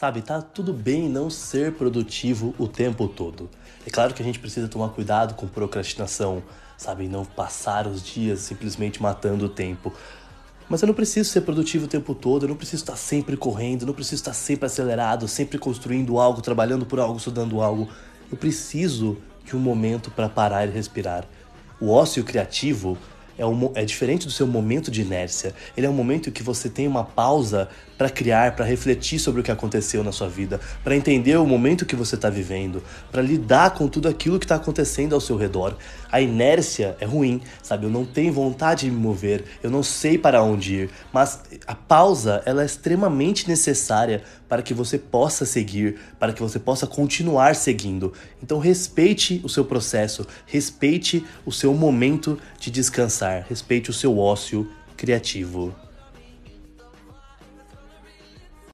Sabe, tá tudo bem não ser produtivo o tempo todo. É claro que a gente precisa tomar cuidado com procrastinação, sabe, não passar os dias simplesmente matando o tempo. Mas eu não preciso ser produtivo o tempo todo, eu não preciso estar sempre correndo, eu não preciso estar sempre acelerado, sempre construindo algo, trabalhando por algo, estudando algo. Eu preciso de um momento para parar e respirar. O ócio criativo é, um, é diferente do seu momento de inércia. Ele é um momento que você tem uma pausa para criar, para refletir sobre o que aconteceu na sua vida, para entender o momento que você está vivendo, para lidar com tudo aquilo que está acontecendo ao seu redor. A inércia é ruim, sabe? Eu não tenho vontade de me mover, eu não sei para onde ir, mas a pausa ela é extremamente necessária para que você possa seguir, para que você possa continuar seguindo. Então respeite o seu processo, respeite o seu momento de respeite o seu ócio criativo.